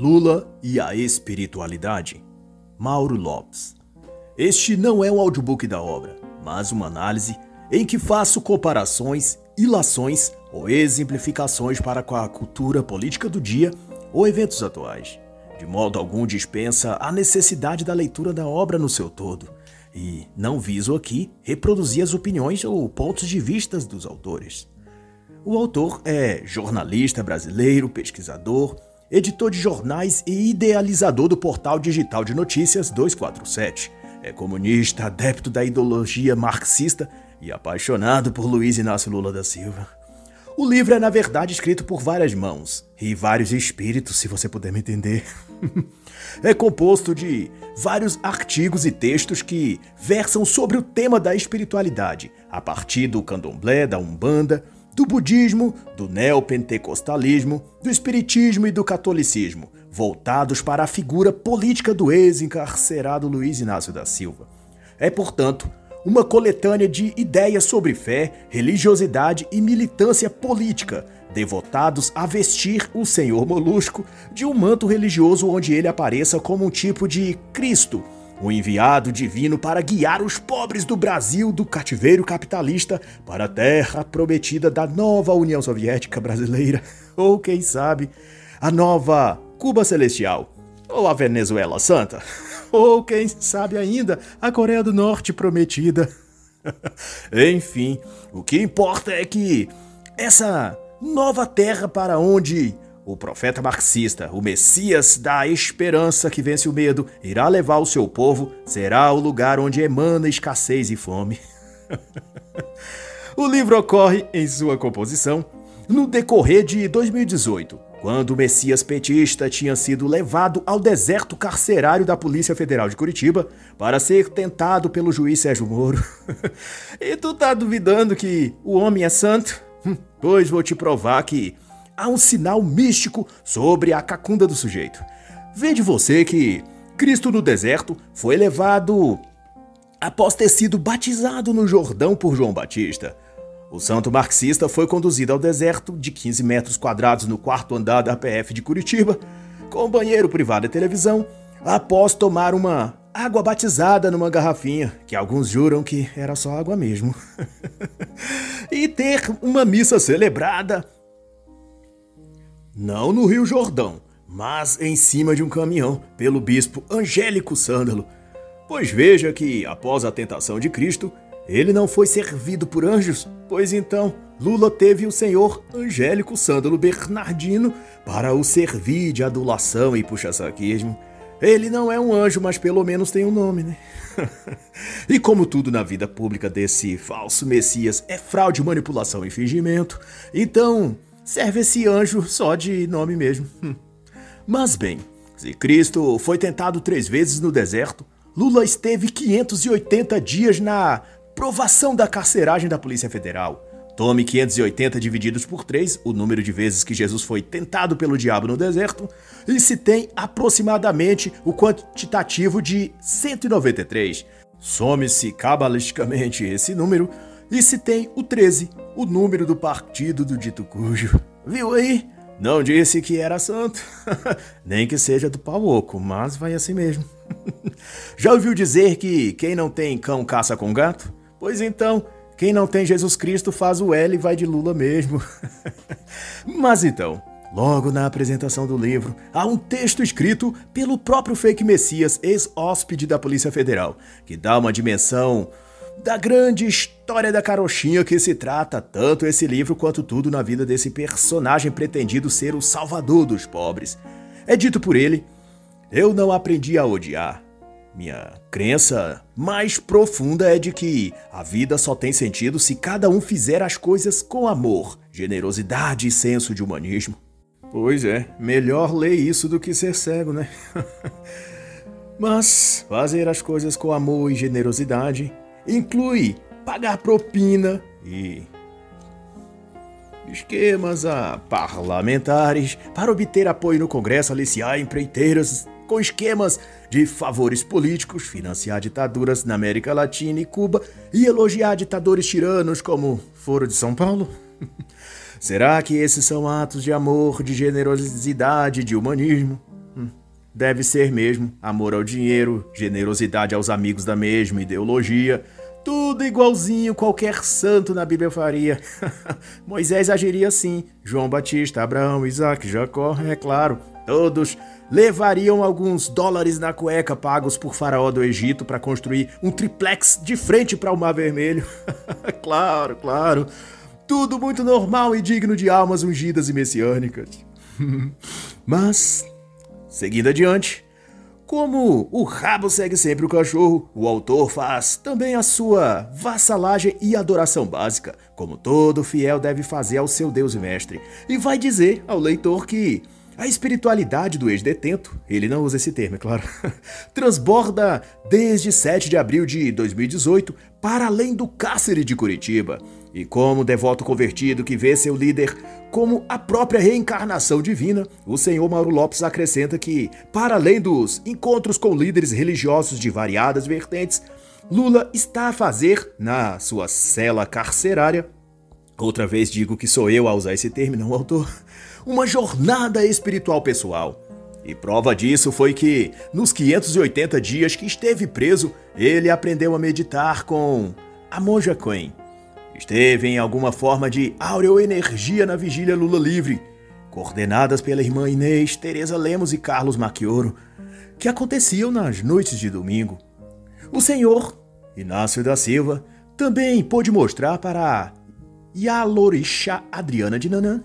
Lula e a espiritualidade. Mauro Lopes. Este não é um audiobook da obra, mas uma análise em que faço comparações, ilações ou exemplificações para com a cultura política do dia ou eventos atuais. De modo algum dispensa a necessidade da leitura da obra no seu todo, e não viso aqui reproduzir as opiniões ou pontos de vista dos autores. O autor é jornalista brasileiro, pesquisador, editor de jornais e idealizador do portal digital de notícias 247. É comunista, adepto da ideologia marxista e apaixonado por Luiz Inácio Lula da Silva. O livro é, na verdade, escrito por várias mãos e vários espíritos, se você puder me entender. é composto de vários artigos e textos que versam sobre o tema da espiritualidade, a partir do candomblé, da umbanda, do budismo, do neopentecostalismo, do espiritismo e do catolicismo, voltados para a figura política do ex-encarcerado Luiz Inácio da Silva. É, portanto, uma coletânea de ideias sobre fé, religiosidade e militância política, devotados a vestir o Senhor Molusco de um manto religioso onde ele apareça como um tipo de Cristo, o enviado divino para guiar os pobres do Brasil do cativeiro capitalista para a terra prometida da nova União Soviética Brasileira, ou quem sabe, a nova Cuba Celestial, ou a Venezuela Santa. Ou quem sabe ainda, a Coreia do Norte prometida. Enfim, o que importa é que essa nova terra para onde o profeta marxista, o Messias da esperança que vence o medo, irá levar o seu povo, será o lugar onde emana escassez e fome. o livro ocorre, em sua composição, no decorrer de 2018, quando o Messias petista tinha sido levado ao deserto carcerário da Polícia Federal de Curitiba para ser tentado pelo juiz Sérgio Moro. e tu tá duvidando que o homem é santo? Hum, pois vou te provar que há um sinal místico sobre a cacunda do sujeito. Vede você que Cristo no deserto foi levado após ter sido batizado no Jordão por João Batista. O santo marxista foi conduzido ao deserto de 15 metros quadrados no quarto andar da PF de Curitiba, com banheiro privado e televisão, após tomar uma água batizada numa garrafinha, que alguns juram que era só água mesmo, e ter uma missa celebrada, não no Rio Jordão, mas em cima de um caminhão, pelo bispo Angélico Sândalo. Pois veja que, após a tentação de Cristo, ele não foi servido por anjos, pois então Lula teve o senhor Angélico Sândalo Bernardino para o servir de adulação e puxa-saquismo. Ele não é um anjo, mas pelo menos tem um nome, né? e como tudo na vida pública desse falso Messias é fraude, manipulação e fingimento, então serve esse anjo só de nome mesmo. Mas bem, se Cristo foi tentado três vezes no deserto, Lula esteve 580 dias na Provação da carceragem da Polícia Federal. Tome 580 divididos por 3, o número de vezes que Jesus foi tentado pelo diabo no deserto, e se tem aproximadamente o quantitativo de 193. Some-se cabalisticamente esse número e se tem o 13, o número do partido do dito cujo. Viu aí? Não disse que era santo, nem que seja do pau oco, mas vai assim mesmo. Já ouviu dizer que quem não tem cão caça com gato? Pois então, quem não tem Jesus Cristo faz o L e vai de Lula mesmo. Mas então, logo na apresentação do livro, há um texto escrito pelo próprio fake Messias, ex-hóspede da Polícia Federal, que dá uma dimensão da grande história da carochinha que se trata tanto esse livro quanto tudo na vida desse personagem pretendido ser o salvador dos pobres. É dito por ele: Eu não aprendi a odiar, minha crença mais profunda é de que a vida só tem sentido se cada um fizer as coisas com amor, generosidade e senso de humanismo. Pois é, melhor ler isso do que ser cego, né? Mas fazer as coisas com amor e generosidade inclui pagar propina e esquemas a parlamentares para obter apoio no Congresso, aliciar empreiteiras com esquemas de favores políticos, financiar ditaduras na América Latina e Cuba e elogiar ditadores tiranos como Foro de São Paulo? Será que esses são atos de amor, de generosidade, de humanismo? Deve ser mesmo amor ao dinheiro, generosidade aos amigos da mesma ideologia, tudo igualzinho qualquer santo na Bíblia faria. Moisés agiria assim, João Batista, Abraão, Isaac, Jacó, é claro, todos levariam alguns dólares na cueca pagos por faraó do Egito para construir um triplex de frente para o Mar Vermelho. claro, claro. Tudo muito normal e digno de almas ungidas e messiânicas. Mas, seguindo adiante, como o rabo segue sempre o cachorro, o autor faz também a sua vassalagem e adoração básica, como todo fiel deve fazer ao seu Deus e Mestre, e vai dizer ao leitor que a espiritualidade do ex-detento, ele não usa esse termo, é claro, transborda desde 7 de abril de 2018 para além do cárcere de Curitiba. E como devoto convertido que vê seu líder como a própria reencarnação divina, o senhor Mauro Lopes acrescenta que, para além dos encontros com líderes religiosos de variadas vertentes, Lula está a fazer, na sua cela carcerária, outra vez digo que sou eu a usar esse termo, não autor, uma jornada espiritual pessoal. E prova disso foi que, nos 580 dias que esteve preso, ele aprendeu a meditar com a Monja Coen. Esteve em alguma forma de aureoenergia na vigília Lula Livre, coordenadas pela irmã Inês, Teresa Lemos e Carlos Maquioro, que aconteciam nas noites de domingo. O senhor, Inácio da Silva, também pôde mostrar para a Yalorixá Adriana de Nanã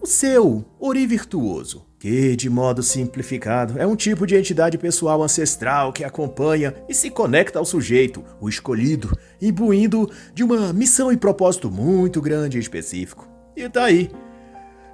o seu ori virtuoso, que, de modo simplificado, é um tipo de entidade pessoal ancestral que acompanha e se conecta ao sujeito, o escolhido, imbuindo de uma missão e propósito muito grande e específico. E tá aí.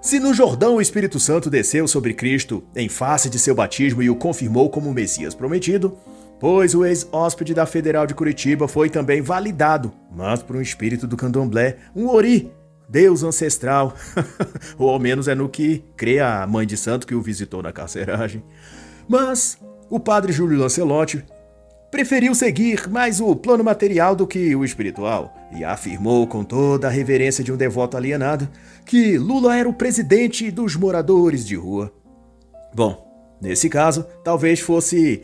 Se no Jordão o Espírito Santo desceu sobre Cristo em face de seu batismo e o confirmou como Messias prometido, pois o ex-hóspede da Federal de Curitiba foi também validado, mas por um espírito do candomblé, um ori, Deus ancestral, ou ao menos é no que crê a mãe de santo que o visitou na carceragem. Mas o padre Júlio Lancelotti preferiu seguir mais o plano material do que o espiritual e afirmou com toda a reverência de um devoto alienado que Lula era o presidente dos moradores de rua. Bom, nesse caso, talvez fosse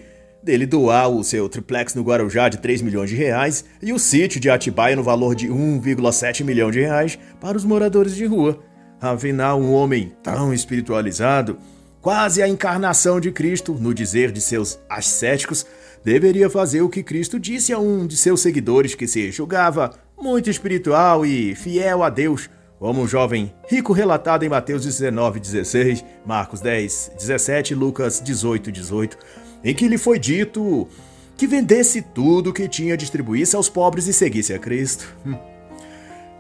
dele doar o seu triplex no Guarujá de 3 milhões de reais e o sítio de Atibaia no valor de 1,7 milhão de reais para os moradores de rua. Afinal, um homem tão espiritualizado, quase a encarnação de Cristo, no dizer de seus ascéticos, deveria fazer o que Cristo disse a um de seus seguidores que se julgava muito espiritual e fiel a Deus, como um jovem rico relatado em Mateus 19, 16, Marcos 10, 17 e Lucas 18, 18 em que lhe foi dito que vendesse tudo que tinha, distribuísse aos pobres e seguisse a Cristo. Hum.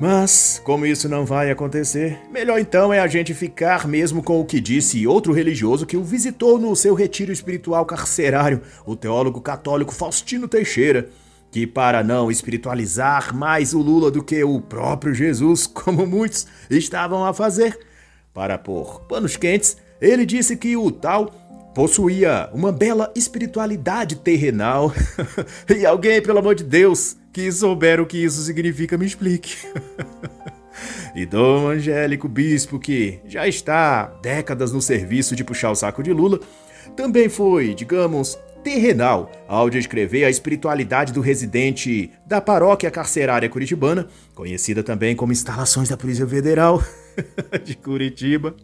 Mas, como isso não vai acontecer, melhor então é a gente ficar mesmo com o que disse outro religioso que o visitou no seu retiro espiritual carcerário, o teólogo católico Faustino Teixeira, que, para não espiritualizar mais o Lula do que o próprio Jesus, como muitos estavam a fazer, para pôr panos quentes, ele disse que o tal possuía uma bela espiritualidade terrenal. e alguém, pelo amor de Deus, que souber o que isso significa, me explique. e Dom Angélico Bispo, que já está décadas no serviço de puxar o saco de Lula, também foi, digamos, terrenal ao descrever a espiritualidade do residente da paróquia carcerária curitibana, conhecida também como instalações da Polícia Federal de Curitiba.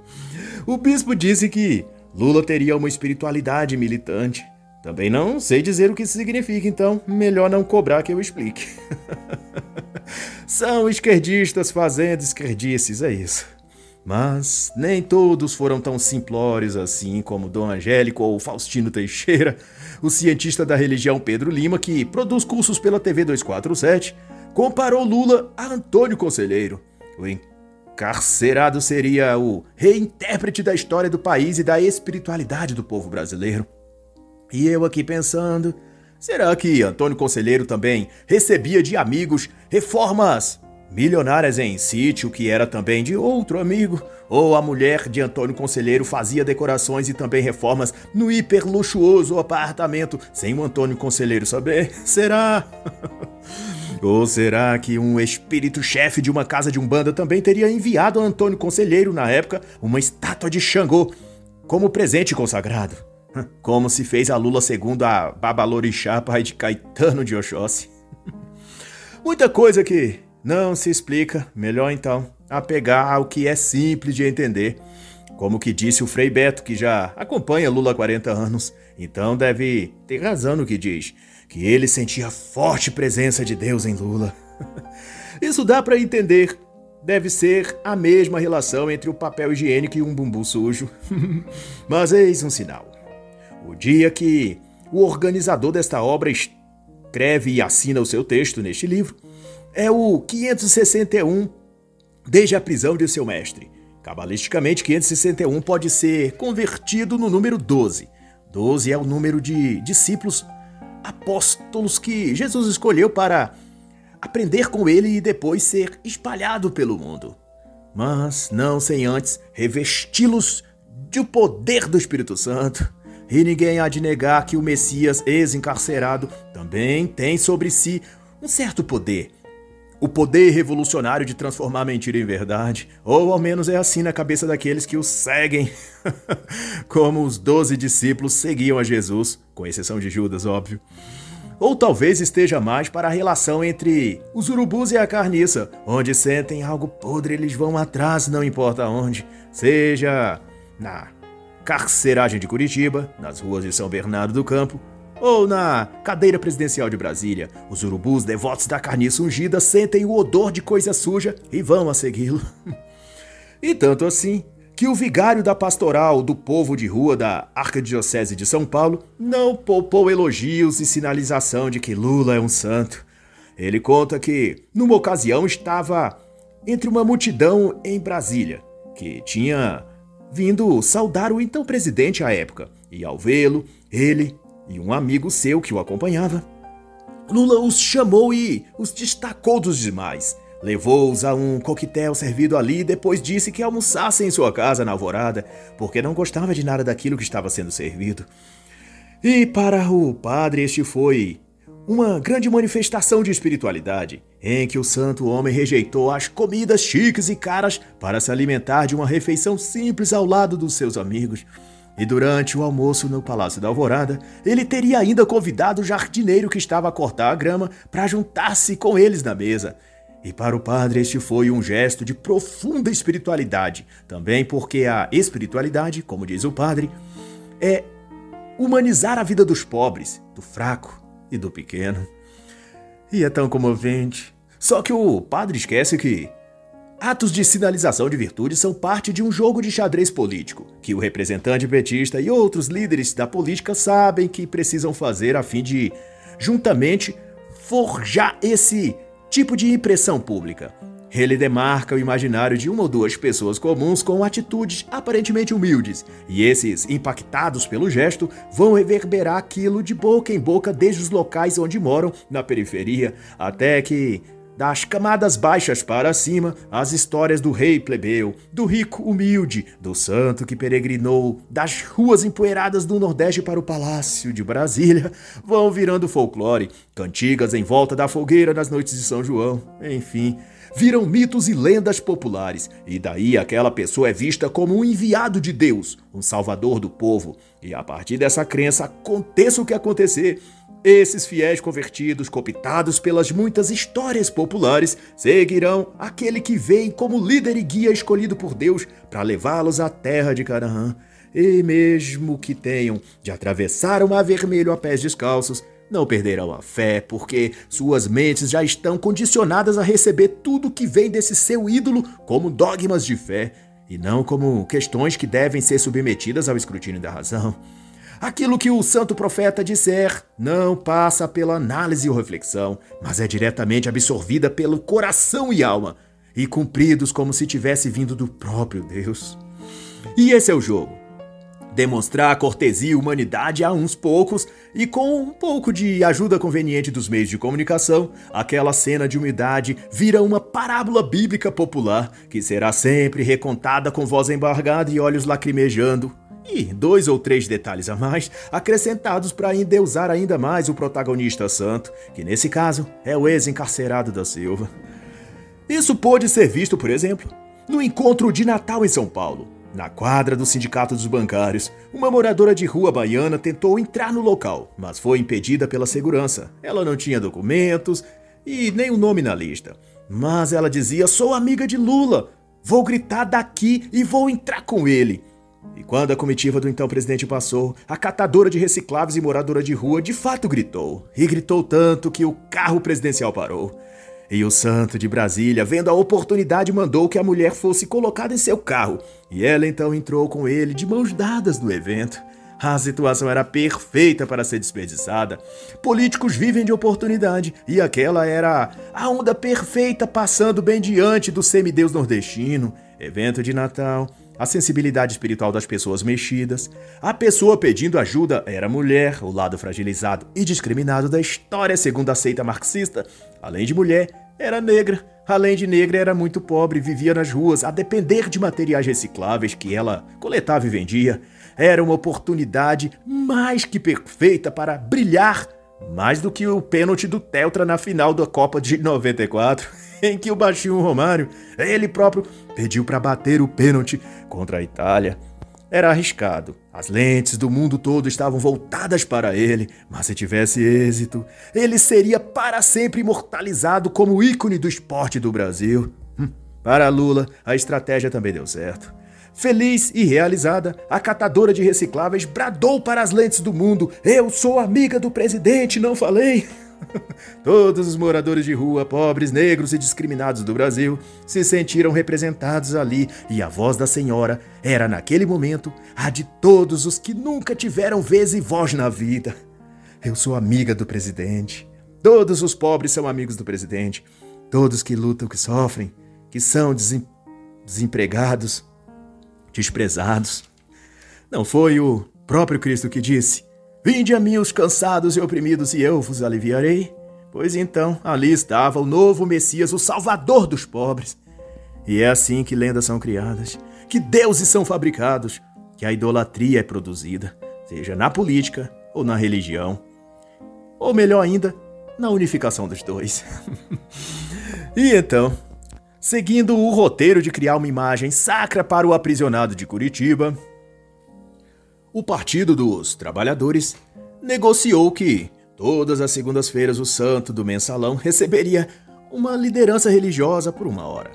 O bispo disse que Lula teria uma espiritualidade militante. Também não sei dizer o que isso significa, então melhor não cobrar que eu explique. São esquerdistas fazendo esquerdices, é isso. Mas nem todos foram tão simplórios assim como Dom Angélico ou Faustino Teixeira, o cientista da religião Pedro Lima, que produz cursos pela TV 247, comparou Lula a Antônio Conselheiro, o Carcerado seria o reintérprete da história do país e da espiritualidade do povo brasileiro. E eu aqui pensando, será que Antônio Conselheiro também recebia de amigos reformas milionárias em sítio que era também de outro amigo? Ou a mulher de Antônio Conselheiro fazia decorações e também reformas no hiper luxuoso apartamento sem o Antônio Conselheiro saber? Será? Ou será que um espírito-chefe de uma casa de umbanda também teria enviado a Antônio Conselheiro, na época, uma estátua de Xangô como presente consagrado? Como se fez a Lula segundo a Babalorixá, pai de Caetano de Oxóssi. Muita coisa que não se explica, melhor então apegar ao que é simples de entender. Como que disse o Frei Beto, que já acompanha Lula há 40 anos, então deve ter razão no que diz, que ele sentia forte presença de Deus em Lula. Isso dá para entender. Deve ser a mesma relação entre o papel higiênico e um bumbum sujo. Mas eis um sinal. O dia que o organizador desta obra escreve e assina o seu texto neste livro é o 561, desde a prisão de seu mestre. Cabalisticamente, 561 pode ser convertido no número 12. 12 é o número de discípulos apóstolos que Jesus escolheu para aprender com ele e depois ser espalhado pelo mundo. Mas não sem antes revesti-los do poder do Espírito Santo e ninguém há de negar que o Messias ex-encarcerado também tem sobre si um certo poder. O poder revolucionário de transformar mentira em verdade, ou ao menos é assim na cabeça daqueles que o seguem, como os doze discípulos seguiam a Jesus, com exceção de Judas, óbvio. Ou talvez esteja mais para a relação entre os urubus e a carniça, onde sentem algo podre, eles vão atrás, não importa onde, seja na carceragem de Curitiba, nas ruas de São Bernardo do Campo, ou na cadeira presidencial de Brasília. Os urubus devotos da carniça ungida sentem o odor de coisa suja e vão a segui-lo. e tanto assim que o vigário da pastoral do povo de rua da Arquidiocese de São Paulo não poupou elogios e sinalização de que Lula é um santo. Ele conta que, numa ocasião, estava entre uma multidão em Brasília, que tinha vindo saudar o então presidente à época, e ao vê-lo, ele e um amigo seu que o acompanhava, Lula os chamou e os destacou dos demais. Levou-os a um coquetel servido ali e depois disse que almoçassem em sua casa na alvorada, porque não gostava de nada daquilo que estava sendo servido. E para o padre este foi uma grande manifestação de espiritualidade, em que o santo homem rejeitou as comidas chiques e caras para se alimentar de uma refeição simples ao lado dos seus amigos. E durante o almoço no Palácio da Alvorada, ele teria ainda convidado o jardineiro que estava a cortar a grama para juntar-se com eles na mesa. E para o padre este foi um gesto de profunda espiritualidade, também porque a espiritualidade, como diz o padre, é humanizar a vida dos pobres, do fraco, e do pequeno. E é tão comovente. Só que o padre esquece que atos de sinalização de virtude são parte de um jogo de xadrez político, que o representante petista e outros líderes da política sabem que precisam fazer a fim de, juntamente, forjar esse tipo de impressão pública. Ele demarca o imaginário de uma ou duas pessoas comuns com atitudes aparentemente humildes, e esses, impactados pelo gesto, vão reverberar aquilo de boca em boca desde os locais onde moram, na periferia, até que das camadas baixas para cima, as histórias do rei plebeu, do rico humilde, do santo que peregrinou das ruas empoeiradas do Nordeste para o palácio de Brasília vão virando folclore, cantigas em volta da fogueira nas noites de São João, enfim, viram mitos e lendas populares, e daí aquela pessoa é vista como um enviado de Deus, um salvador do povo. E a partir dessa crença, aconteça o que acontecer, esses fiéis convertidos, cooptados pelas muitas histórias populares, seguirão aquele que vem como líder e guia escolhido por Deus para levá-los à terra de Canaã. E mesmo que tenham de atravessar o mar vermelho a pés descalços, não perderão a fé, porque suas mentes já estão condicionadas a receber tudo que vem desse seu ídolo como dogmas de fé, e não como questões que devem ser submetidas ao escrutínio da razão. Aquilo que o santo profeta disser não passa pela análise ou reflexão, mas é diretamente absorvida pelo coração e alma, e cumpridos como se tivesse vindo do próprio Deus. E esse é o jogo demonstrar cortesia e humanidade a uns poucos e com um pouco de ajuda conveniente dos meios de comunicação, aquela cena de humildade vira uma parábola bíblica popular que será sempre recontada com voz embargada e olhos lacrimejando. E dois ou três detalhes a mais acrescentados para endeusar ainda mais o protagonista santo, que nesse caso é o ex-encarcerado da Silva. Isso pôde ser visto, por exemplo, no encontro de Natal em São Paulo, Na quadra do Sindicato dos Bancários, uma moradora de rua baiana tentou entrar no local, mas foi impedida pela segurança. Ela não tinha documentos e nem o um nome na lista. Mas ela dizia: Sou amiga de Lula, vou gritar daqui e vou entrar com ele. E quando a comitiva do então presidente passou, a catadora de recicláveis e moradora de rua de fato gritou. E gritou tanto que o carro presidencial parou. E o santo de Brasília, vendo a oportunidade, mandou que a mulher fosse colocada em seu carro. E ela então entrou com ele de mãos dadas no evento. A situação era perfeita para ser desperdiçada. Políticos vivem de oportunidade e aquela era a onda perfeita passando bem diante do semideus nordestino. Evento de Natal, a sensibilidade espiritual das pessoas mexidas, a pessoa pedindo ajuda era mulher, o lado fragilizado e discriminado da história segundo a seita marxista, além de mulher, era negra. Além de negra, era muito pobre, vivia nas ruas, a depender de materiais recicláveis que ela coletava e vendia. Era uma oportunidade mais que perfeita para brilhar, mais do que o pênalti do Teltra na final da Copa de 94, em que o baixinho Romário, ele próprio, pediu para bater o pênalti contra a Itália. Era arriscado. As lentes do mundo todo estavam voltadas para ele, mas se tivesse êxito, ele seria para sempre imortalizado como ícone do esporte do Brasil. Hum, para Lula, a estratégia também deu certo. Feliz e realizada, a catadora de recicláveis bradou para as lentes do mundo: Eu sou amiga do presidente, não falei? Todos os moradores de rua, pobres, negros e discriminados do Brasil, se sentiram representados ali, e a voz da senhora era, naquele momento, a de todos os que nunca tiveram vez e voz na vida. Eu sou amiga do presidente. Todos os pobres são amigos do presidente. Todos que lutam, que sofrem, que são desem desempregados, desprezados. Não foi o próprio Cristo que disse: Vinde a mim os cansados e oprimidos, e eu vos aliviarei. Pois então, ali estava o novo Messias, o Salvador dos pobres. E é assim que lendas são criadas, que deuses são fabricados, que a idolatria é produzida, seja na política ou na religião. Ou melhor ainda, na unificação dos dois. e então, seguindo o roteiro de criar uma imagem sacra para o aprisionado de Curitiba, o Partido dos Trabalhadores negociou que todas as segundas-feiras o santo do mensalão receberia uma liderança religiosa por uma hora.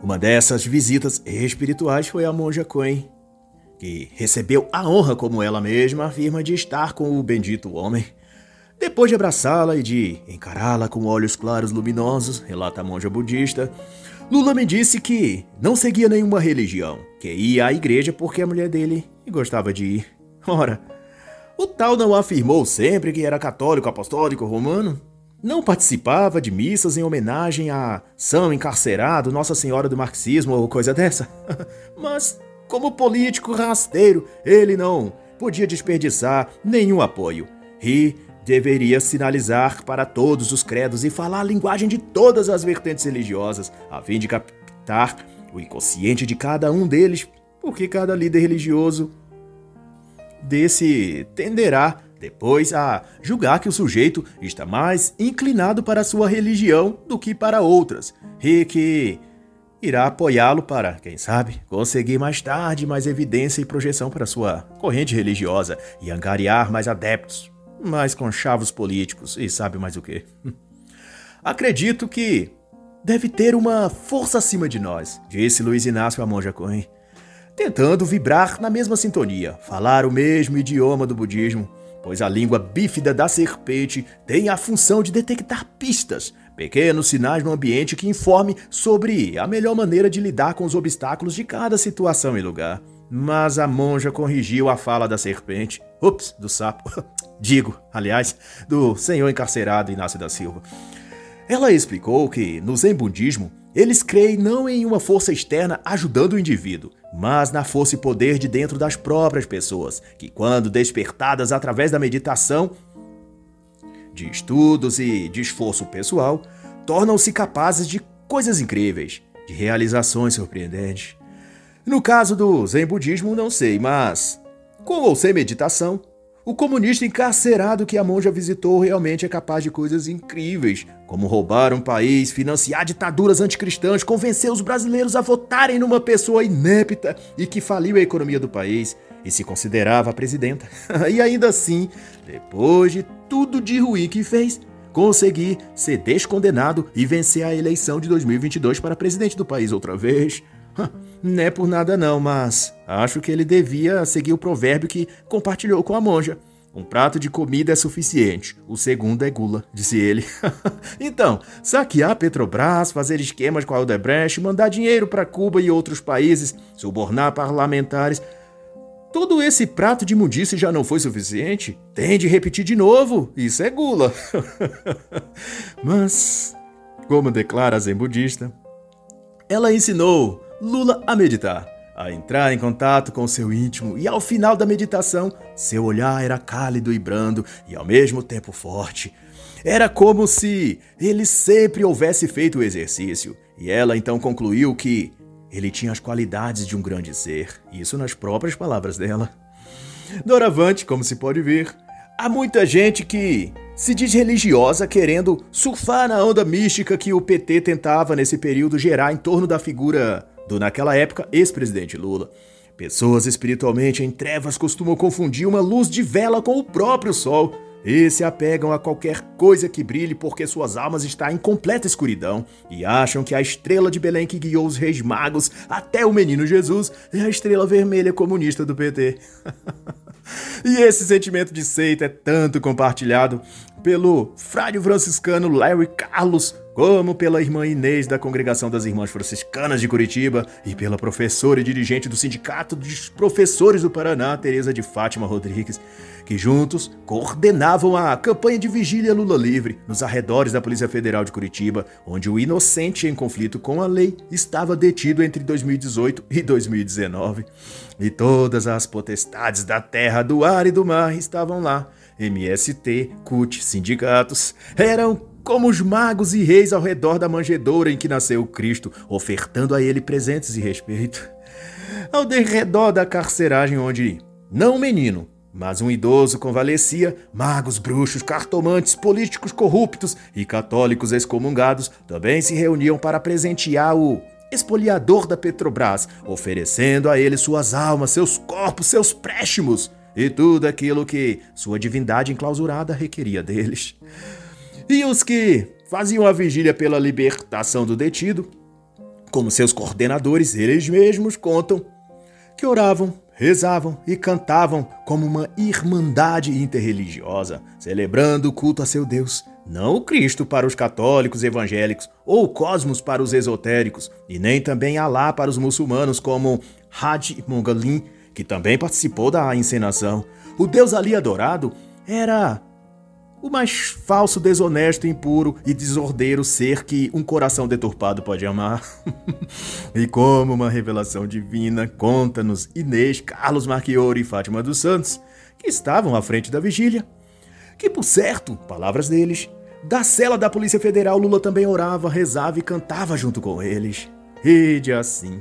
Uma dessas visitas espirituais foi a monja Coen, que recebeu a honra, como ela mesma afirma, de estar com o bendito homem. Depois de abraçá-la e de encará-la com olhos claros luminosos, relata a monja budista, Lula me disse que não seguia nenhuma religião, que ia à igreja porque a mulher dele gostava de ir. Ora, o tal não afirmou sempre que era católico apostólico romano? Não participava de missas em homenagem a São Encarcerado, Nossa Senhora do Marxismo ou coisa dessa? Mas, como político rasteiro, ele não podia desperdiçar nenhum apoio. E deveria sinalizar para todos os credos e falar a linguagem de todas as vertentes religiosas, a fim de captar o inconsciente de cada um deles porque cada líder religioso desse tenderá depois a julgar que o sujeito está mais inclinado para sua religião do que para outras, e que irá apoiá-lo para, quem sabe, conseguir mais tarde mais evidência e projeção para sua corrente religiosa e angariar mais adeptos, mais conchavos políticos e sabe mais o que. Acredito que deve ter uma força acima de nós, disse Luiz Inácio a Monja Cohen tentando vibrar na mesma sintonia, falar o mesmo idioma do budismo, pois a língua bífida da serpente tem a função de detectar pistas, pequenos sinais no ambiente que informe sobre a melhor maneira de lidar com os obstáculos de cada situação e lugar. Mas a monja corrigiu a fala da serpente. Ups, do sapo. Digo, aliás, do senhor encarcerado Inácio da Silva. Ela explicou que, no Zen budismo, eles creem não em uma força externa ajudando o indivíduo, mas na força e poder de dentro das próprias pessoas, que, quando despertadas através da meditação, de estudos e de esforço pessoal, tornam-se capazes de coisas incríveis, de realizações surpreendentes. No caso do Zen budismo, não sei, mas com ou sem meditação, O comunista encarcerado que a monja visitou realmente é capaz de coisas incríveis, como roubar um país, financiar ditaduras anticristãs, convencer os brasileiros a votarem numa pessoa inepta e que faliu a economia do país e se considerava presidenta. e ainda assim, depois de tudo de ruim que fez, conseguir ser descondenado e vencer a eleição de 2022 para presidente do país outra vez. Não é por nada não, mas acho que ele devia seguir o provérbio que compartilhou com a monja. Um prato de comida é suficiente, o segundo é gula, disse ele. então, saquear Petrobras, fazer esquemas com a Odebrecht, mandar dinheiro para Cuba e outros países, subornar parlamentares. Todo esse prato de imundice já não foi suficiente? Tem de repetir de novo, isso é gula. Mas, como declara a zen budista, ela ensinou Lula a meditar, a entrar em contato com seu íntimo e ao final da meditação, seu olhar era cálido e brando e ao mesmo tempo forte. Era como se ele sempre houvesse feito o exercício, e ela então concluiu que ele tinha as qualidades de um grande ser, isso nas próprias palavras dela. Doravante, como se pode ver, há muita gente que se diz religiosa querendo surfar na onda mística que o PT tentava nesse período gerar em torno da figura do naquela época ex-presidente Lula. Pessoas espiritualmente em trevas costumam confundir uma luz de vela com o próprio sol e se apegam a qualquer coisa que brilhe porque suas almas estão em completa escuridão e acham que a estrela de Belém que guiou os reis magos até o menino Jesus é a estrela vermelha comunista do PT. e esse sentimento de seita é tanto compartilhado pelo frade franciscano Larry Carlos como pela irmã Inês da Congregação das Irmãs Franciscanas de Curitiba e pela professora e dirigente do Sindicato dos Professores do Paraná, Teresa de Fátima Rodrigues, que juntos coordenavam a campanha de vigília Lula livre nos arredores da Polícia Federal de Curitiba, onde o inocente em conflito com a lei estava detido entre 2018 e 2019. E todas as potestades da terra, do ar e do mar estavam lá. MST, CUT, sindicatos, eram como os magos e reis ao redor da manjedoura em que nasceu Cristo, ofertando a ele presentes e respeito. Ao derredor da carceragem onde não um menino, mas um idoso convalescia, magos, bruxos, cartomantes, políticos corruptos e católicos excomungados também se reuniam para presentear o espoliador da Petrobras, oferecendo a ele suas almas, seus corpos, seus préstimos e tudo aquilo que sua divindade enclausurada requeria deles. E os que faziam a vigília pela libertação do detido, como seus coordenadores, eles mesmos contam que oravam, rezavam e cantavam como uma irmandade interreligiosa, celebrando o culto a seu Deus, não o Cristo para os católicos evangélicos ou o cosmos para os esotéricos, e nem também Alá para os muçulmanos, como Hajj Mongalim, que também participou da encenação. O Deus ali adorado era o mais falso, desonesto, impuro e desordeiro ser que um coração deturpado pode amar. e como uma revelação divina, conta-nos Inês, Carlos Marchiori e Fátima dos Santos, que estavam à frente da vigília. Que, por certo, palavras deles, da cela da Polícia Federal Lula também orava, rezava e cantava junto com eles. E de assim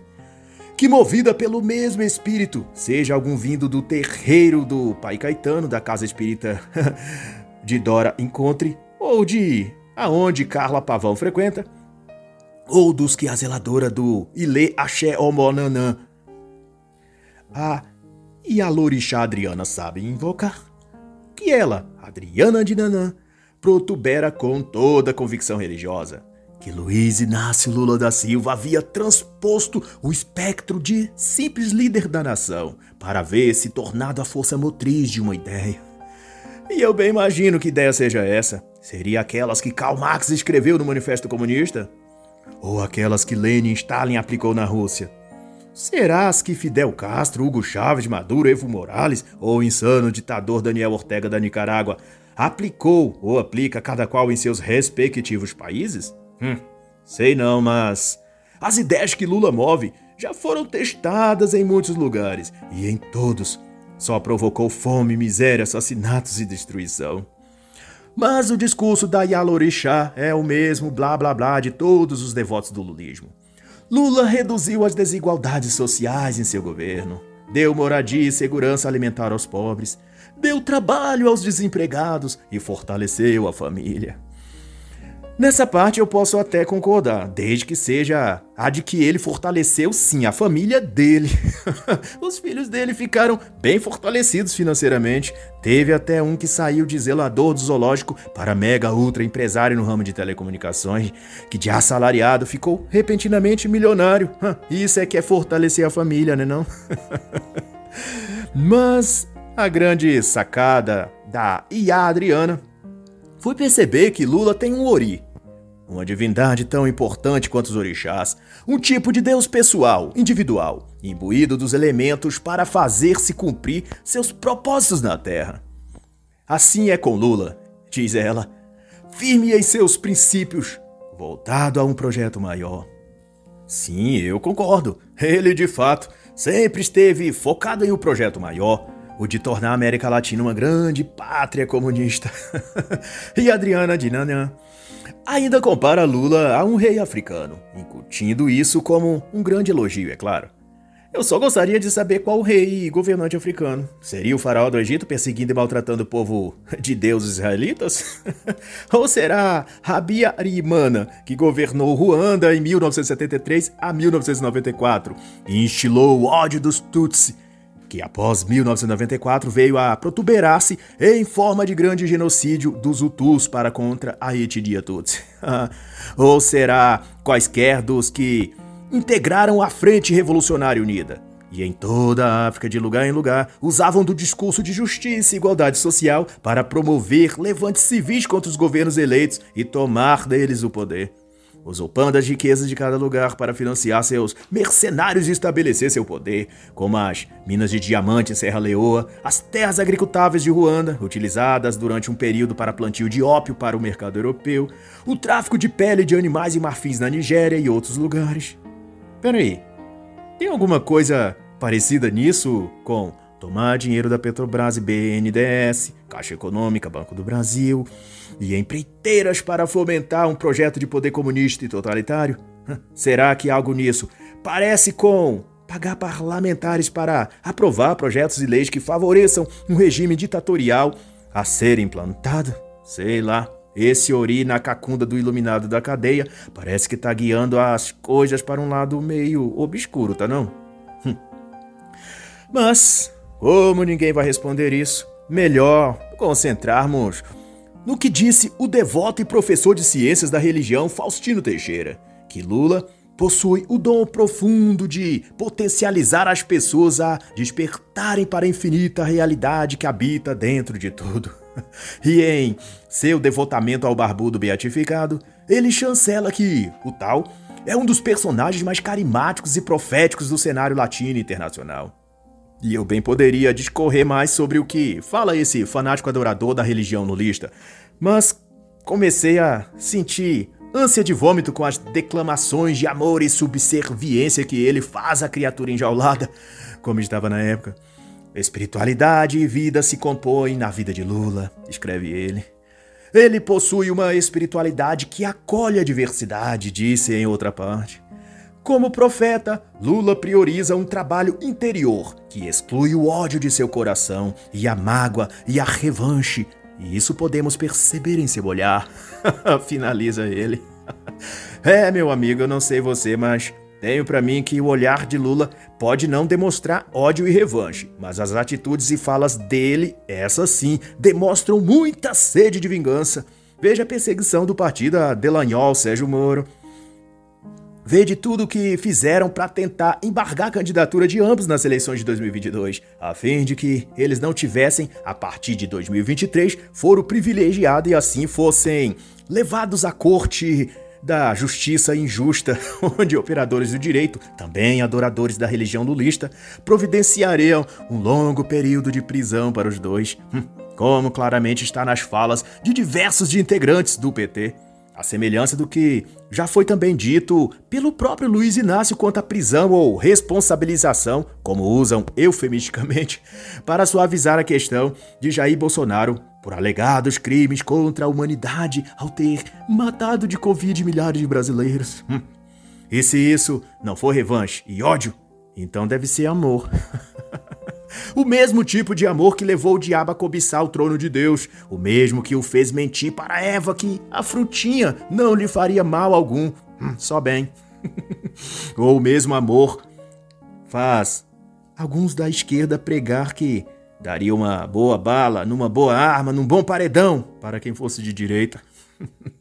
que movida pelo mesmo espírito, seja algum vindo do terreiro do Pai Caetano, da Casa Espírita de Dora Encontre, ou de aonde Carla Pavão frequenta, ou dos que a zeladora do Ilê Axé Omonanã, a e a Lorixá Adriana sabe invocar, que ela, Adriana de Nanã, protubera com toda convicção religiosa que Luiz Inácio Lula da Silva havia transposto o espectro de simples líder da nação para ver se tornado a força motriz de uma ideia. E eu bem imagino que ideia seja essa. Seria aquelas que Karl Marx escreveu no Manifesto Comunista? Ou aquelas que Lenin Stalin aplicou na Rússia? Será as que Fidel Castro, Hugo Chávez, Maduro, Evo Morales ou o insano ditador Daniel Ortega da Nicarágua aplicou ou aplica cada qual em seus respectivos países? Hum, sei não, mas as ideias que Lula move já foram testadas em muitos lugares e em todos só provocou fome, miséria, assassinatos e destruição. Mas o discurso da Yalorixá é o mesmo blá blá blá de todos os devotos do lulismo. Lula reduziu as desigualdades sociais em seu governo. deu moradia e segurança alimentar aos pobres, deu trabalho aos desempregados e fortaleceu a família. Nessa parte eu posso até concordar, desde que seja a de que ele fortaleceu sim a família dele. Os filhos dele ficaram bem fortalecidos financeiramente. Teve até um que saiu de zelador do zoológico para mega ultra empresário no ramo de telecomunicações, que de assalariado ficou repentinamente milionário. Isso é que é fortalecer a família, né não? Mas a grande sacada da IA Adriana foi perceber que Lula tem um ori, uma divindade tão importante quanto os orixás, um tipo de Deus pessoal, individual, imbuído dos elementos para fazer-se cumprir seus propósitos na Terra. Assim é com Lula, diz ela, firme em seus princípios, voltado a um projeto maior. Sim, eu concordo. Ele, de fato, sempre esteve focado em um projeto maior, o de tornar a América Latina uma grande pátria comunista. e Adriana Dinanã ainda compara Lula a um rei africano, incutindo isso como um grande elogio, é claro. Eu só gostaria de saber qual rei e governante africano. Seria o faraó do Egito perseguindo e maltratando o povo de deuses israelitas? Ou será Rabi Arimana, que governou Ruanda em 1973 a 1994 e instilou o ódio dos Tutsi que após 1994 veio a protuberar-se em forma de grande genocídio dos Hutus para contra a etnia Tutsi. Ou será quaisquer dos que integraram a Frente Revolucionária Unida? E em toda a África, de lugar em lugar, usavam do discurso de justiça e igualdade social para promover levantes civis contra os governos eleitos e tomar deles o poder usurpando as riquezas de cada lugar para financiar seus mercenários e estabelecer seu poder, como as minas de diamante em Serra Leoa, as terras agricultáveis de Ruanda, utilizadas durante um período para plantio de ópio para o mercado europeu, o tráfico de pele de animais e marfins na Nigéria e outros lugares. Peraí, tem alguma coisa parecida nisso com tomar dinheiro da Petrobras e BNDES, Caixa Econômica, Banco do Brasil, e empreiteiras para fomentar um projeto de poder comunista e totalitário? Será que algo nisso parece com pagar parlamentares para aprovar projetos e leis que favoreçam um regime ditatorial a ser implantado? Sei lá. Esse Ori na cacunda do iluminado da cadeia parece que tá guiando as coisas para um lado meio obscuro, tá não? Hum. Mas como ninguém vai responder isso, melhor concentrarmos no que disse o devoto e professor de ciências da religião Faustino Teixeira, que Lula possui o dom profundo de potencializar as pessoas a despertarem para a infinita realidade que habita dentro de tudo. E em seu devotamento ao barbudo beatificado, ele chancela que o tal é um dos personagens mais carismáticos e proféticos do cenário latino internacional. E eu bem poderia discorrer mais sobre o que fala esse fanático adorador da religião nulista, mas comecei a sentir ânsia de vômito com as declamações de amor e subserviência que ele faz à criatura enjaulada, como estava na época. Espiritualidade e vida se compõem na vida de Lula, escreve ele. Ele possui uma espiritualidade que acolhe a diversidade, disse em outra parte. Como profeta, Lula prioriza um trabalho interior que exclui o ódio de seu coração e a mágoa e a revanche. E isso podemos perceber em seu olhar. Finaliza ele. é, meu amigo, eu não sei você, mas tenho para mim que o olhar de Lula pode não demonstrar ódio e revanche, mas as atitudes e falas dele, essas sim, demonstram muita sede de vingança. Veja a perseguição do partido a Delanhol, Sérgio Moro, Vê de tudo que fizeram para tentar embargar a candidatura de ambos nas eleições de 2022, a fim de que eles não tivessem, a partir de 2023, foro privilegiado e assim fossem levados à corte da justiça injusta, onde operadores do direito, também adoradores da religião lulista, providenciariam um longo período de prisão para os dois, hum, como claramente está nas falas de diversos de integrantes do PT. A semelhança do que já foi também dito pelo próprio Luiz Inácio quanto à prisão ou responsabilização, como usam eufemisticamente, para suavizar a questão de Jair Bolsonaro por alegados crimes contra a humanidade ao ter matado de Covid milhares de brasileiros. Hum. E se isso não for revanche e ódio, então deve ser amor. o mesmo tipo de amor que levou o diabo a cobiçar o trono de Deus, o mesmo que o fez mentir para Eva que a frutinha não lhe faria mal algum, hum, só bem. Ou o mesmo amor faz alguns da esquerda pregar que daria uma boa bala, numa boa arma, num bom paredão para quem fosse de direita.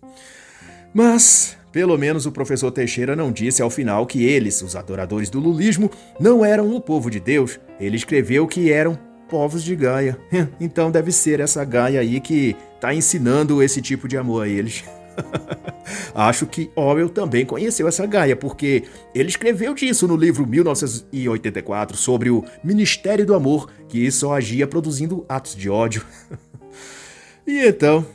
Mas pelo menos o professor Teixeira não disse ao final que eles, os adoradores do lulismo, não eram o povo de Deus. Ele escreveu que eram povos de Gaia. Então deve ser essa Gaia aí que está ensinando esse tipo de amor a eles. Acho que Orwell também conheceu essa Gaia, porque ele escreveu disso no livro 1984 sobre o Ministério do Amor, que só agia produzindo atos de ódio. e então,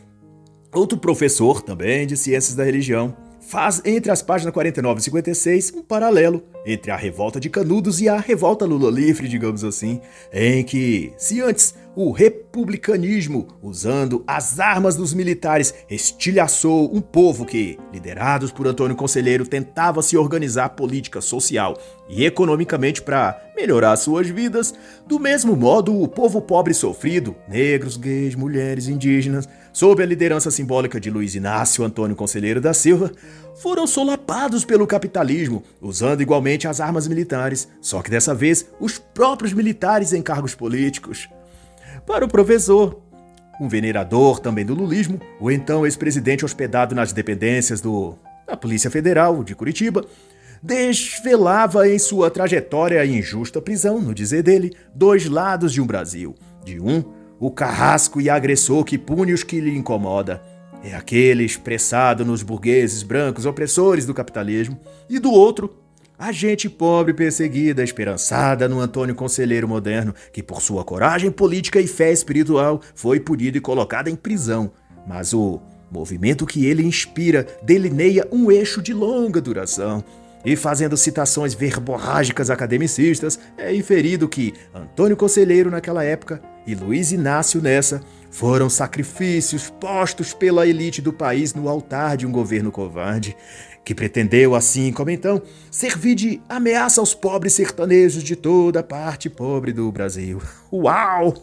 outro professor também de ciências da religião faz entre as páginas 49 e 56 um paralelo entre a revolta de Canudos e a revolta Lula livre, digamos assim, em que, se antes o republicanismo, usando as armas dos militares, estilhaçou um povo que, liderados por Antônio Conselheiro, tentava se organizar política, social e economicamente para melhorar suas vidas, do mesmo modo o povo pobre sofrido, negros, gays, mulheres, indígenas, sob a liderança simbólica de Luiz Inácio Antônio Conselheiro da Silva, foram solapados pelo capitalismo, usando igualmente as armas militares, só que dessa vez os próprios militares em cargos políticos. Para o professor, um venerador também do lulismo, o então ex-presidente hospedado nas dependências do, da Polícia Federal de Curitiba, desvelava em sua trajetória e injusta prisão, no dizer dele, dois lados de um Brasil. De um, o carrasco e agressor que pune os que lhe incomoda, é aquele expressado nos burgueses brancos opressores do capitalismo, e do outro, a gente pobre perseguida, esperançada no Antônio Conselheiro moderno, que por sua coragem política e fé espiritual foi punido e colocado em prisão. Mas o movimento que ele inspira delineia um eixo de longa duração. E fazendo citações verborrágicas academicistas, é inferido que Antônio Conselheiro naquela época e Luiz Inácio nessa foram sacrifícios postos pela elite do país no altar de um governo covarde, que pretendeu, assim como então, servir de ameaça aos pobres sertanejos de toda a parte pobre do Brasil. Uau!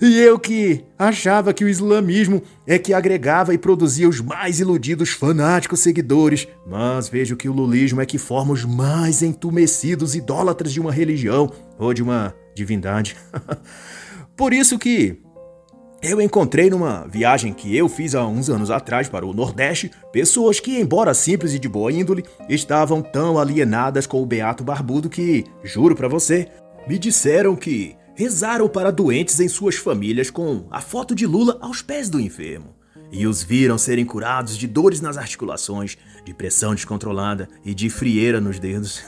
E eu que achava que o islamismo é que agregava e produzia os mais iludidos fanáticos seguidores, mas vejo que o lulismo é que forma os mais entumecidos idólatras de uma religião ou de uma divindade. Por isso que eu encontrei numa viagem que eu fiz há uns anos atrás para o Nordeste pessoas que, embora simples e de boa índole, estavam tão alienadas com o Beato Barbudo que, juro para você, me disseram que rezaram para doentes em suas famílias com a foto de Lula aos pés do enfermo. E os viram serem curados de dores nas articulações, de pressão descontrolada e de frieira nos dedos.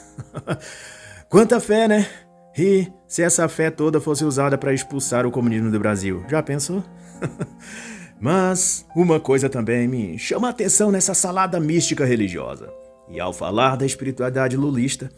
Quanta fé, né? E se essa fé toda fosse usada para expulsar o comunismo do Brasil, já pensou? Mas uma coisa também me chama a atenção nessa salada mística religiosa. E ao falar da espiritualidade lulista,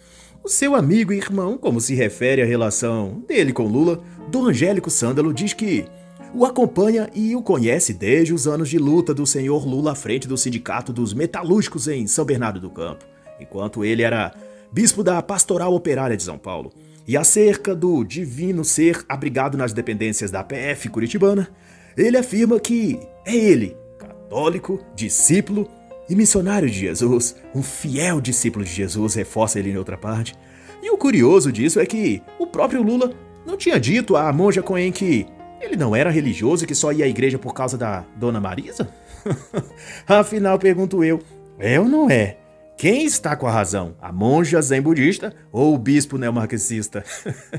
o seu amigo e irmão, como se refere à relação dele com Lula, do Angélico Sândalo, diz que o acompanha e o conhece desde os anos de luta do senhor Lula à frente do Sindicato dos Metalúrgicos em São Bernardo do Campo, enquanto ele era bispo da Pastoral Operária de São Paulo. E acerca do divino ser abrigado nas dependências da PF curitibana, ele afirma que é ele, católico, discípulo e missionário de Jesus, um fiel discípulo de Jesus, reforça ele em outra parte. E o curioso disso é que o próprio Lula não tinha dito à monja Cohen que ele não era religioso e que só ia à igreja por causa da Dona Marisa? Afinal, pergunto eu, é ou não é? Quem está com a razão? A monja zen budista ou o bispo neomarxista?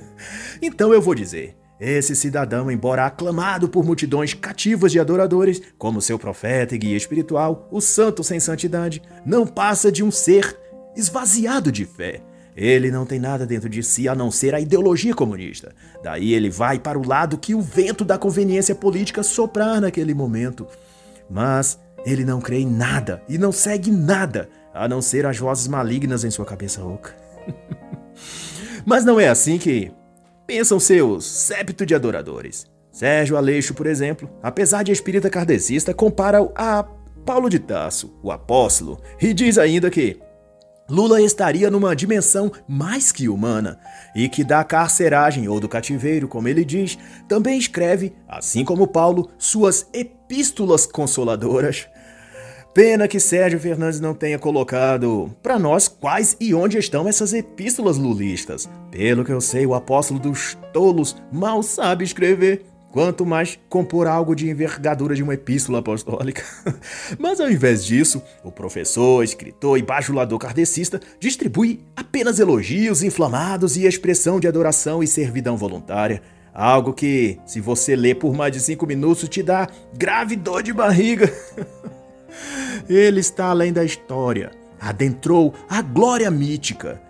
então eu vou dizer: esse cidadão, embora aclamado por multidões cativas de adoradores, como seu profeta e guia espiritual, o santo sem santidade, não passa de um ser esvaziado de fé. Ele não tem nada dentro de si a não ser a ideologia comunista. Daí ele vai para o lado que o vento da conveniência política soprar naquele momento. Mas ele não crê em nada e não segue nada a não ser as vozes malignas em sua cabeça oca. Mas não é assim que pensam seus septo de adoradores. Sérgio Aleixo, por exemplo, apesar de espírita kardecista, compara a Paulo de Tasso, o apóstolo, e diz ainda que Lula estaria numa dimensão mais que humana e que da carceragem ou do cativeiro, como ele diz, também escreve, assim como Paulo, suas epístolas consoladoras. Pena que Sérgio Fernandes não tenha colocado para nós quais e onde estão essas epístolas lulistas. Pelo que eu sei, o apóstolo dos tolos mal sabe escrever. Quanto mais compor algo de envergadura de uma epístola apostólica. Mas ao invés disso, o professor, escritor e bajulador kardecista distribui apenas elogios inflamados e expressão de adoração e servidão voluntária. Algo que, se você ler por mais de cinco minutos, te dá grave dor de barriga. Ele está além da história, adentrou a glória mítica.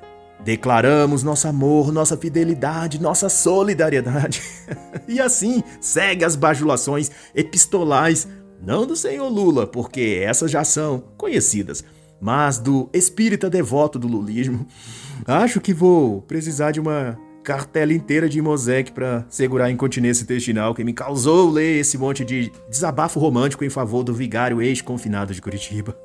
Declaramos nosso amor, nossa fidelidade, nossa solidariedade. e assim segue as bajulações epistolais, não do senhor Lula, porque essas já são conhecidas, mas do espírita devoto do lulismo. Acho que vou precisar de uma cartela inteira de Mosec para segurar a incontinência intestinal que me causou ler esse monte de desabafo romântico em favor do vigário ex-confinado de Curitiba.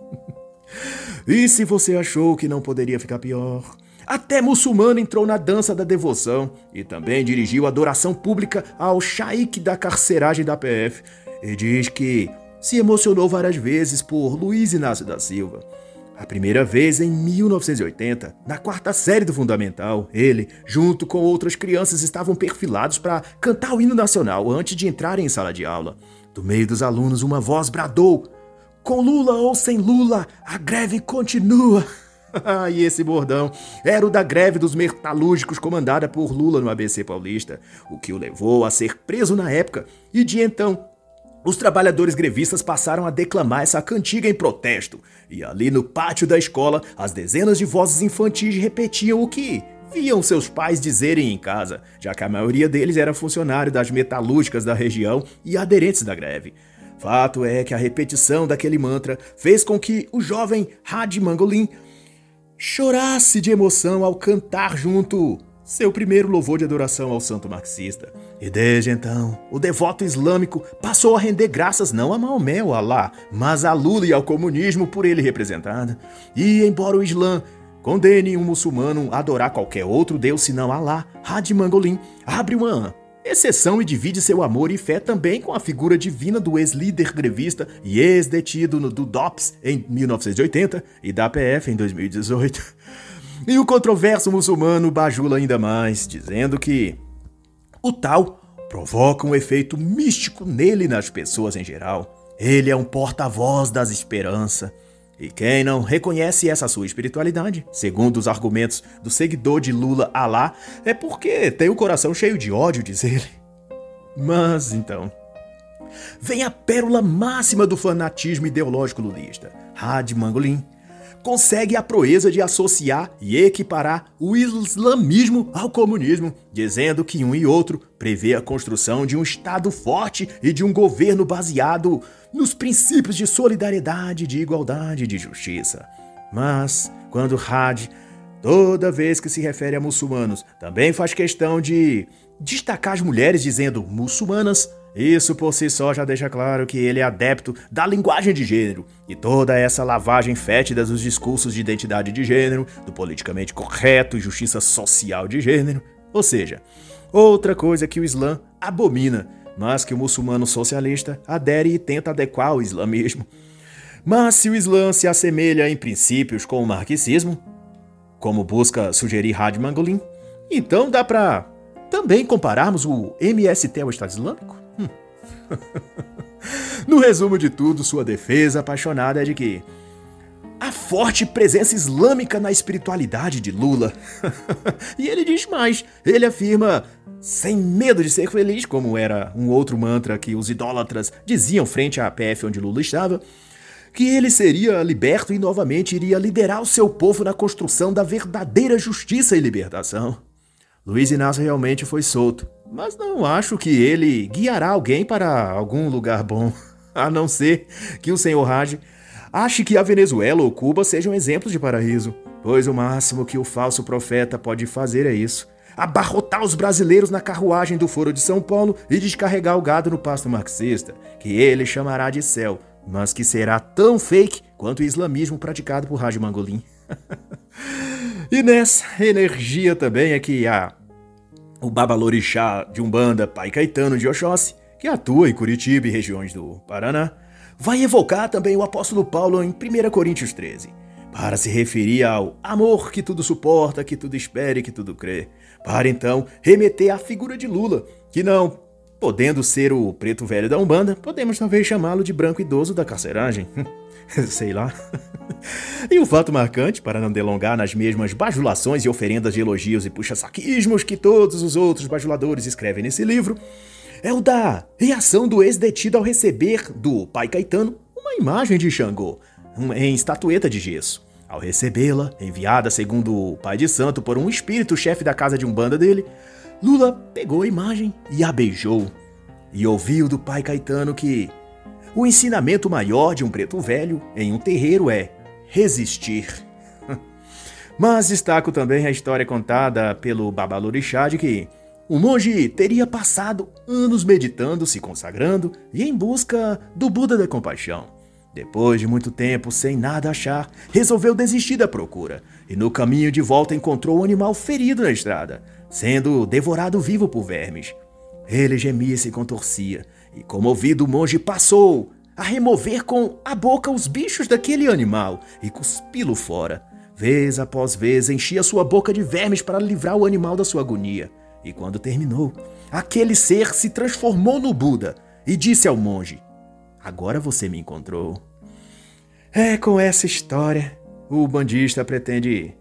e se você achou que não poderia ficar pior, até muçulmano entrou na dança da devoção e também dirigiu adoração pública ao Shaik da carceragem da PF e diz que se emocionou várias vezes por Luiz Inácio da Silva a primeira vez em 1980, na quarta série do Fundamental, ele, junto com outras crianças, estavam perfilados para cantar o hino nacional antes de entrarem em sala de aula. Do meio dos alunos, uma voz bradou: Com Lula ou sem Lula, a greve continua. e esse bordão era o da greve dos metalúrgicos comandada por Lula no ABC Paulista, o que o levou a ser preso na época e de então os trabalhadores grevistas passaram a declamar essa cantiga em protesto, e ali no pátio da escola, as dezenas de vozes infantis repetiam o que viam seus pais dizerem em casa, já que a maioria deles era funcionário das metalúrgicas da região e aderentes da greve. Fato é que a repetição daquele mantra fez com que o jovem Had Mangolin chorasse de emoção ao cantar junto seu primeiro louvor de adoração ao santo marxista. E desde então, o devoto islâmico passou a render graças não a Maomé ou Alá, mas a Lula e ao comunismo por ele representado. E embora o Islã condene um muçulmano a adorar qualquer outro deus senão Alá, Hadi Mangolin abre uma exceção e divide seu amor e fé também com a figura divina do ex-líder grevista e ex-detido do DOPS em 1980 e da PF em 2018. E o controverso muçulmano bajula ainda mais, dizendo que o tal provoca um efeito místico nele e nas pessoas em geral. Ele é um porta-voz das esperanças. E quem não reconhece essa sua espiritualidade, segundo os argumentos do seguidor de Lula Alá, é porque tem o coração cheio de ódio, diz ele. Mas então, vem a pérola máxima do fanatismo ideológico lulista, Had Mangolin, consegue a proeza de associar e equiparar o islamismo ao comunismo, dizendo que um e outro prevê a construção de um Estado forte e de um governo baseado nos princípios de solidariedade, de igualdade e de justiça. Mas, quando Had, toda vez que se refere a muçulmanos, também faz questão de destacar as mulheres dizendo muçulmanas, isso por si só já deixa claro que ele é adepto da linguagem de gênero e toda essa lavagem fétida dos discursos de identidade de gênero, do politicamente correto e justiça social de gênero. Ou seja, outra coisa que o Islã abomina, mas que o muçulmano socialista adere e tenta adequar ao islamismo. Mas se o Islã se assemelha em princípios com o marxismo, como busca sugerir Had Mangolin, então dá para também compararmos o MST ao Estado Islâmico? No resumo de tudo, sua defesa apaixonada é de que a forte presença islâmica na espiritualidade de Lula. e ele diz mais: ele afirma, sem medo de ser feliz, como era um outro mantra que os idólatras diziam frente à PF onde Lula estava, que ele seria liberto e novamente iria liderar o seu povo na construção da verdadeira justiça e libertação. Luiz Inácio realmente foi solto, mas não acho que ele guiará alguém para algum lugar bom, a não ser que o senhor Raj ache que a Venezuela ou Cuba sejam exemplos de paraíso, pois o máximo que o falso profeta pode fazer é isso: abarrotar os brasileiros na carruagem do Foro de São Paulo e descarregar o gado no pasto marxista, que ele chamará de céu, mas que será tão fake quanto o islamismo praticado por Raj Mangolin. e nessa energia também é que a, o babalorixá de Umbanda, Pai Caetano de Oxóssi, que atua em Curitiba e regiões do Paraná, vai evocar também o apóstolo Paulo em 1 Coríntios 13, para se referir ao amor que tudo suporta, que tudo espere, que tudo crê, para então remeter à figura de Lula, que não podendo ser o preto velho da Umbanda, podemos talvez chamá-lo de branco idoso da carceragem. Sei lá. e o fato marcante, para não delongar nas mesmas bajulações e oferendas de elogios e puxa-saquismos que todos os outros bajuladores escrevem nesse livro, é o da reação do ex-detido ao receber do pai Caetano uma imagem de Xangô, em estatueta de gesso. Ao recebê-la, enviada segundo o pai de santo por um espírito chefe da casa de umbanda dele, Lula pegou a imagem e a beijou. E ouviu do pai Caetano que o ensinamento maior de um preto velho em um terreiro é resistir. Mas destaco também a história contada pelo Babalorixá de que o monge teria passado anos meditando, se consagrando e em busca do Buda da compaixão. Depois de muito tempo sem nada achar, resolveu desistir da procura e no caminho de volta encontrou um animal ferido na estrada, sendo devorado vivo por vermes. Ele gemia e se contorcia, e comovido o monge passou a remover com a boca os bichos daquele animal e cuspi-lo fora. Vez após vez enchia sua boca de vermes para livrar o animal da sua agonia. E quando terminou, aquele ser se transformou no Buda e disse ao monge: Agora você me encontrou. É com essa história o bandista pretende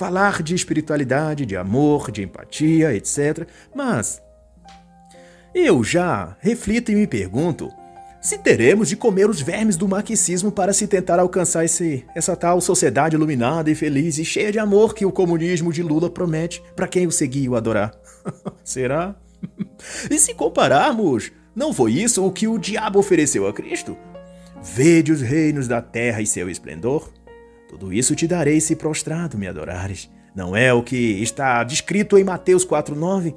falar de espiritualidade, de amor, de empatia, etc. Mas eu já reflito e me pergunto se teremos de comer os vermes do marxismo para se tentar alcançar esse, essa tal sociedade iluminada e feliz e cheia de amor que o comunismo de Lula promete para quem o seguir e o adorar. Será? e se compararmos, não foi isso o que o diabo ofereceu a Cristo? Vede os reinos da terra e seu esplendor. Tudo isso te darei se prostrado me adorares. Não é o que está descrito em Mateus 4:9?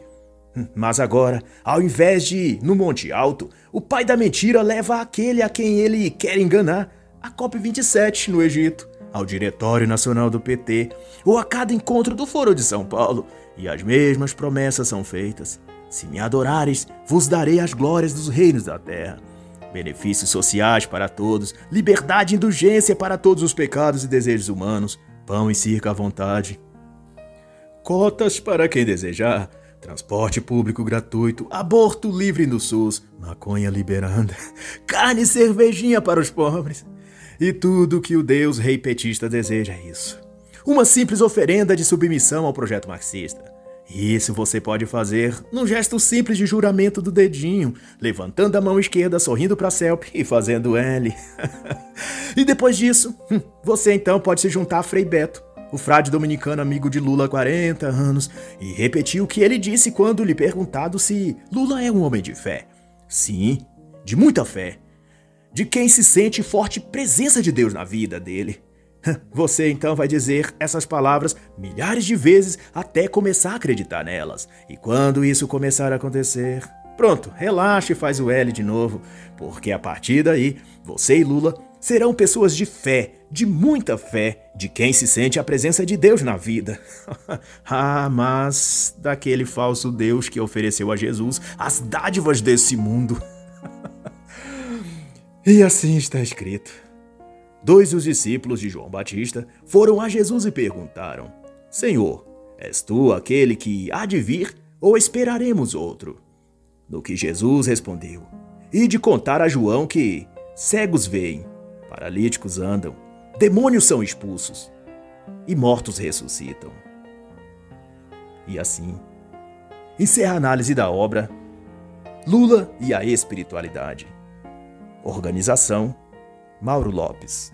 Hum, mas agora, ao invés de no Monte Alto, o pai da mentira leva aquele a quem ele quer enganar, a COP27 no Egito, ao Diretório Nacional do PT, ou a cada encontro do Foro de São Paulo, e as mesmas promessas são feitas. Se me adorares, vos darei as glórias dos reinos da terra. Benefícios sociais para todos, liberdade e indulgência para todos os pecados e desejos humanos, pão e circo à vontade. Cotas para quem desejar, transporte público gratuito, aborto livre no SUS, maconha liberanda, carne e cervejinha para os pobres. E tudo que o Deus rei petista deseja é isso. Uma simples oferenda de submissão ao projeto marxista. Isso você pode fazer num gesto simples de juramento do dedinho, levantando a mão esquerda, sorrindo para selfie e fazendo L. e depois disso, hum, você então pode se juntar a Frei Beto, o frade dominicano amigo de Lula há 40 anos, e repetir o que ele disse quando lhe perguntado se Lula é um homem de fé. Sim, de muita fé. De quem se sente forte presença de Deus na vida dele. Você então vai dizer essas palavras milhares de vezes até começar a acreditar nelas. E quando isso começar a acontecer, pronto, relaxe e faz o L de novo, porque a partir daí, você e Lula serão pessoas de fé, de muita fé, de quem se sente a presença de Deus na vida. ah, mas daquele falso Deus que ofereceu a Jesus as dádivas desse mundo. e assim está escrito. Dois dos discípulos de João Batista foram a Jesus e perguntaram: Senhor, és tu aquele que há de vir ou esperaremos outro? No que Jesus respondeu: E de contar a João que cegos veem, paralíticos andam, demônios são expulsos e mortos ressuscitam. E assim, encerra a análise da obra Lula e a Espiritualidade. Organização Mauro Lopes.